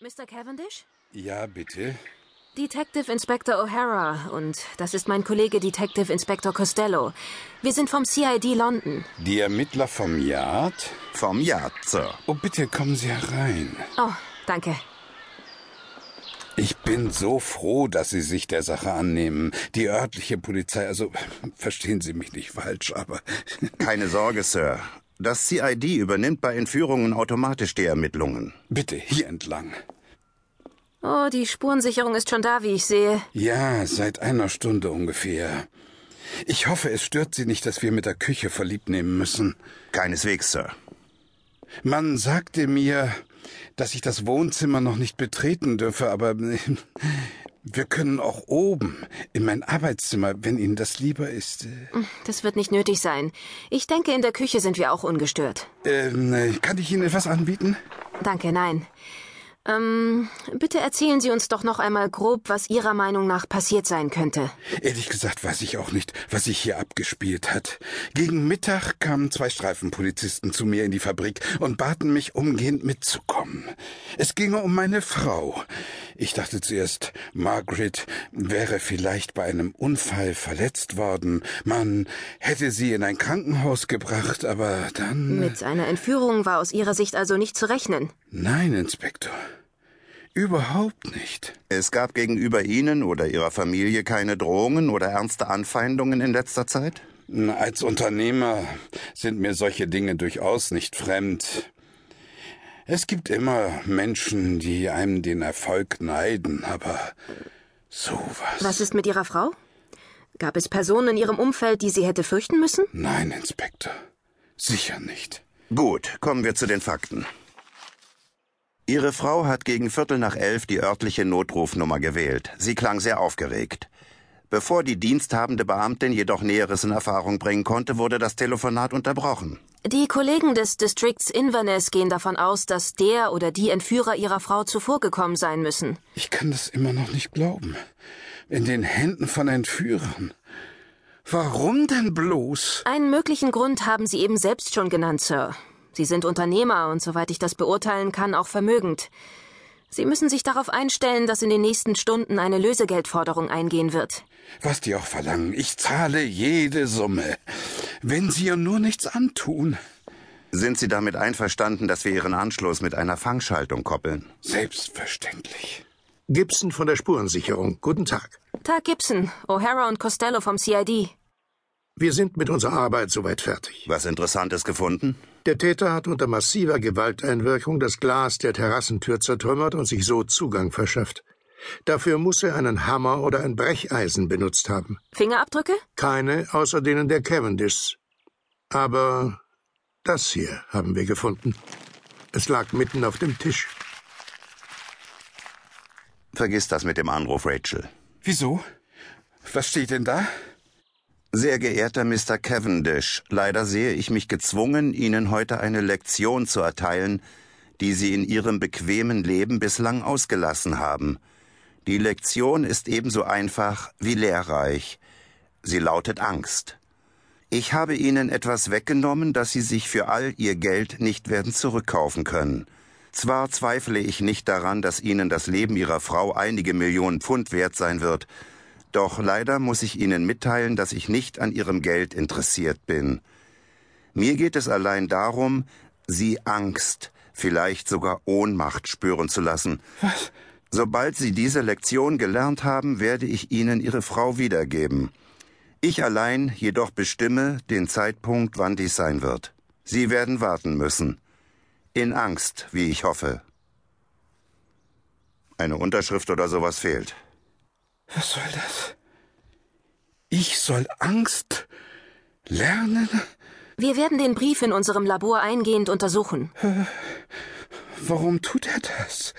Mr. Cavendish? Ja, bitte. Detective Inspector O'Hara und das ist mein Kollege Detective Inspector Costello. Wir sind vom CID London. Die Ermittler vom Yard? Vom Yard, Sir. Oh, bitte kommen Sie herein. Oh, danke. Ich bin so froh, dass Sie sich der Sache annehmen. Die örtliche Polizei, also verstehen Sie mich nicht falsch, aber. Keine Sorge, Sir. Das CID übernimmt bei Entführungen automatisch die Ermittlungen. Bitte, hier entlang. Oh, die Spurensicherung ist schon da, wie ich sehe. Ja, seit einer Stunde ungefähr. Ich hoffe, es stört Sie nicht, dass wir mit der Küche verliebt nehmen müssen. Keineswegs, Sir. Man sagte mir, dass ich das Wohnzimmer noch nicht betreten dürfe, aber wir können auch oben in mein Arbeitszimmer, wenn Ihnen das lieber ist. Das wird nicht nötig sein. Ich denke, in der Küche sind wir auch ungestört. Ähm, kann ich Ihnen etwas anbieten? Danke, nein. Ähm, bitte erzählen Sie uns doch noch einmal grob, was Ihrer Meinung nach passiert sein könnte. Ehrlich gesagt weiß ich auch nicht, was sich hier abgespielt hat. Gegen Mittag kamen zwei Streifenpolizisten zu mir in die Fabrik und baten mich umgehend mitzukommen. Es ginge um meine Frau. Ich dachte zuerst, Margaret wäre vielleicht bei einem Unfall verletzt worden. Man hätte sie in ein Krankenhaus gebracht, aber dann. Mit einer Entführung war aus Ihrer Sicht also nicht zu rechnen. Nein, Inspektor. Überhaupt nicht. Es gab gegenüber Ihnen oder Ihrer Familie keine Drohungen oder ernste Anfeindungen in letzter Zeit? Als Unternehmer sind mir solche Dinge durchaus nicht fremd. Es gibt immer Menschen, die einem den Erfolg neiden, aber sowas. Was ist mit Ihrer Frau? Gab es Personen in Ihrem Umfeld, die sie hätte fürchten müssen? Nein, Inspektor. Sicher nicht. Gut, kommen wir zu den Fakten. Ihre Frau hat gegen Viertel nach elf die örtliche Notrufnummer gewählt. Sie klang sehr aufgeregt. Bevor die diensthabende Beamtin jedoch Näheres in Erfahrung bringen konnte, wurde das Telefonat unterbrochen. Die Kollegen des Distrikts Inverness gehen davon aus, dass der oder die Entführer ihrer Frau zuvorgekommen sein müssen. Ich kann das immer noch nicht glauben. In den Händen von Entführern. Warum denn bloß? Einen möglichen Grund haben Sie eben selbst schon genannt, Sir. Sie sind Unternehmer und soweit ich das beurteilen kann, auch vermögend. Sie müssen sich darauf einstellen, dass in den nächsten Stunden eine Lösegeldforderung eingehen wird. Was die auch verlangen, ich zahle jede Summe. Wenn Sie ihr nur nichts antun. Sind Sie damit einverstanden, dass wir Ihren Anschluss mit einer Fangschaltung koppeln? Selbstverständlich. Gibson von der Spurensicherung. Guten Tag. Tag Gibson, O'Hara und Costello vom CID. Wir sind mit unserer Arbeit soweit fertig. Was Interessantes gefunden? Der Täter hat unter massiver Gewalteinwirkung das Glas der Terrassentür zertrümmert und sich so Zugang verschafft. Dafür muss er einen Hammer oder ein Brecheisen benutzt haben. Fingerabdrücke? Keine außer denen der Cavendishs. Aber das hier haben wir gefunden. Es lag mitten auf dem Tisch. Vergiss das mit dem Anruf, Rachel. Wieso? Was steht denn da? Sehr geehrter Mr. Cavendish, leider sehe ich mich gezwungen, Ihnen heute eine Lektion zu erteilen, die Sie in Ihrem bequemen Leben bislang ausgelassen haben. Die Lektion ist ebenso einfach wie lehrreich. Sie lautet Angst. Ich habe Ihnen etwas weggenommen, das Sie sich für all Ihr Geld nicht werden zurückkaufen können. Zwar zweifle ich nicht daran, dass Ihnen das Leben Ihrer Frau einige Millionen Pfund wert sein wird, doch leider muss ich Ihnen mitteilen, dass ich nicht an Ihrem Geld interessiert bin. Mir geht es allein darum, Sie Angst, vielleicht sogar Ohnmacht spüren zu lassen. Was? Sobald Sie diese Lektion gelernt haben, werde ich Ihnen Ihre Frau wiedergeben. Ich allein jedoch bestimme den Zeitpunkt, wann dies sein wird. Sie werden warten müssen. In Angst, wie ich hoffe. Eine Unterschrift oder sowas fehlt. Was soll das? Ich soll Angst lernen? Wir werden den Brief in unserem Labor eingehend untersuchen. Warum tut er das?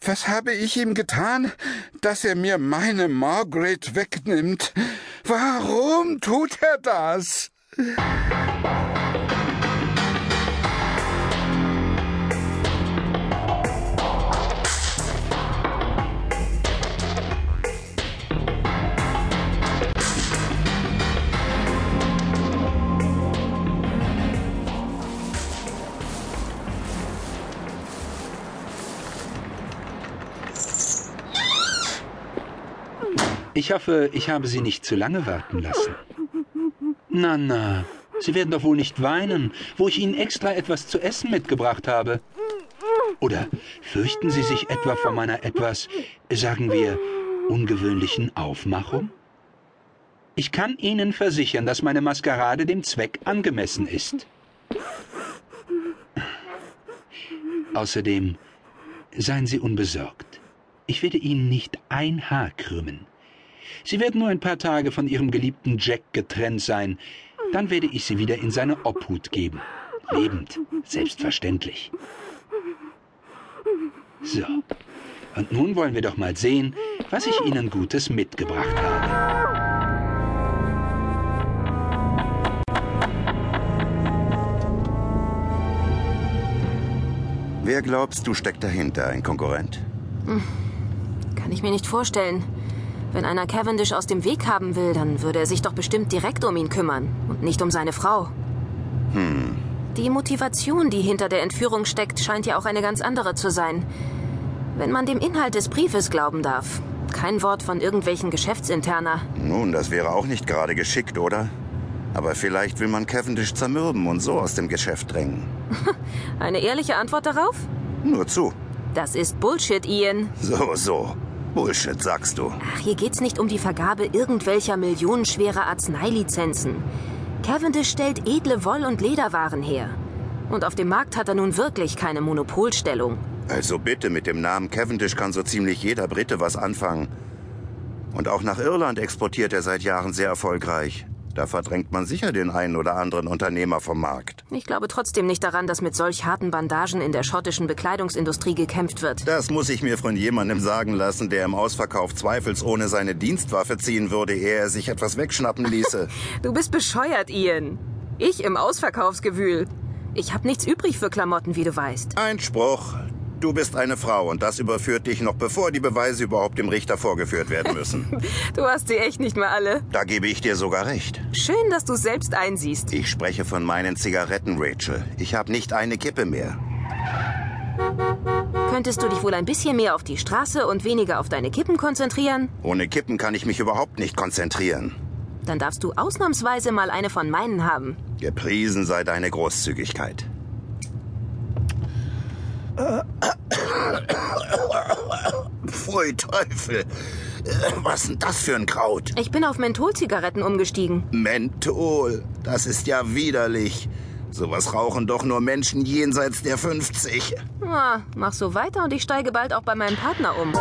Was habe ich ihm getan, dass er mir meine Margaret wegnimmt? Warum tut er das? Ich hoffe, ich habe Sie nicht zu lange warten lassen. Na, na, Sie werden doch wohl nicht weinen, wo ich Ihnen extra etwas zu essen mitgebracht habe. Oder fürchten Sie sich etwa vor meiner etwas, sagen wir, ungewöhnlichen Aufmachung? Ich kann Ihnen versichern, dass meine Maskerade dem Zweck angemessen ist. Außerdem seien Sie unbesorgt. Ich werde Ihnen nicht ein Haar krümmen. Sie werden nur ein paar Tage von Ihrem geliebten Jack getrennt sein. Dann werde ich Sie wieder in seine Obhut geben. Lebend, selbstverständlich. So, und nun wollen wir doch mal sehen, was ich Ihnen Gutes mitgebracht habe. Wer glaubst du steckt dahinter? Ein Konkurrent? Kann ich mir nicht vorstellen. Wenn einer Cavendish aus dem Weg haben will, dann würde er sich doch bestimmt direkt um ihn kümmern und nicht um seine Frau. Hm. Die Motivation, die hinter der Entführung steckt, scheint ja auch eine ganz andere zu sein. Wenn man dem Inhalt des Briefes glauben darf. Kein Wort von irgendwelchen Geschäftsinterner. Nun, das wäre auch nicht gerade geschickt, oder? Aber vielleicht will man Cavendish zermürben und so aus dem Geschäft drängen. Eine ehrliche Antwort darauf? Nur zu. Das ist Bullshit, Ian. So, so. Bullshit, sagst du. Ach, hier geht's nicht um die Vergabe irgendwelcher millionenschwerer Arzneilizenzen. Cavendish stellt edle Woll- und Lederwaren her. Und auf dem Markt hat er nun wirklich keine Monopolstellung. Also bitte, mit dem Namen Cavendish kann so ziemlich jeder Brite was anfangen. Und auch nach Irland exportiert er seit Jahren sehr erfolgreich. Da verdrängt man sicher den einen oder anderen Unternehmer vom Markt. Ich glaube trotzdem nicht daran, dass mit solch harten Bandagen in der schottischen Bekleidungsindustrie gekämpft wird. Das muss ich mir von jemandem sagen lassen, der im Ausverkauf zweifelsohne seine Dienstwaffe ziehen würde, ehe er sich etwas wegschnappen ließe. Du bist bescheuert, Ian. Ich im Ausverkaufsgewühl. Ich hab nichts übrig für Klamotten, wie du weißt. Ein Spruch. Du bist eine Frau und das überführt dich noch bevor die Beweise überhaupt dem Richter vorgeführt werden müssen. Du hast sie echt nicht mehr alle. Da gebe ich dir sogar recht. Schön, dass du selbst einsiehst. Ich spreche von meinen Zigaretten, Rachel. Ich habe nicht eine Kippe mehr. Könntest du dich wohl ein bisschen mehr auf die Straße und weniger auf deine Kippen konzentrieren? Ohne Kippen kann ich mich überhaupt nicht konzentrieren. Dann darfst du ausnahmsweise mal eine von meinen haben. Gepriesen sei deine Großzügigkeit. Pfui Teufel. Was ist denn das für ein Kraut? Ich bin auf Mentholzigaretten umgestiegen. Menthol. Das ist ja widerlich. Sowas rauchen doch nur Menschen jenseits der 50. Ah, mach so weiter und ich steige bald auch bei meinem Partner um.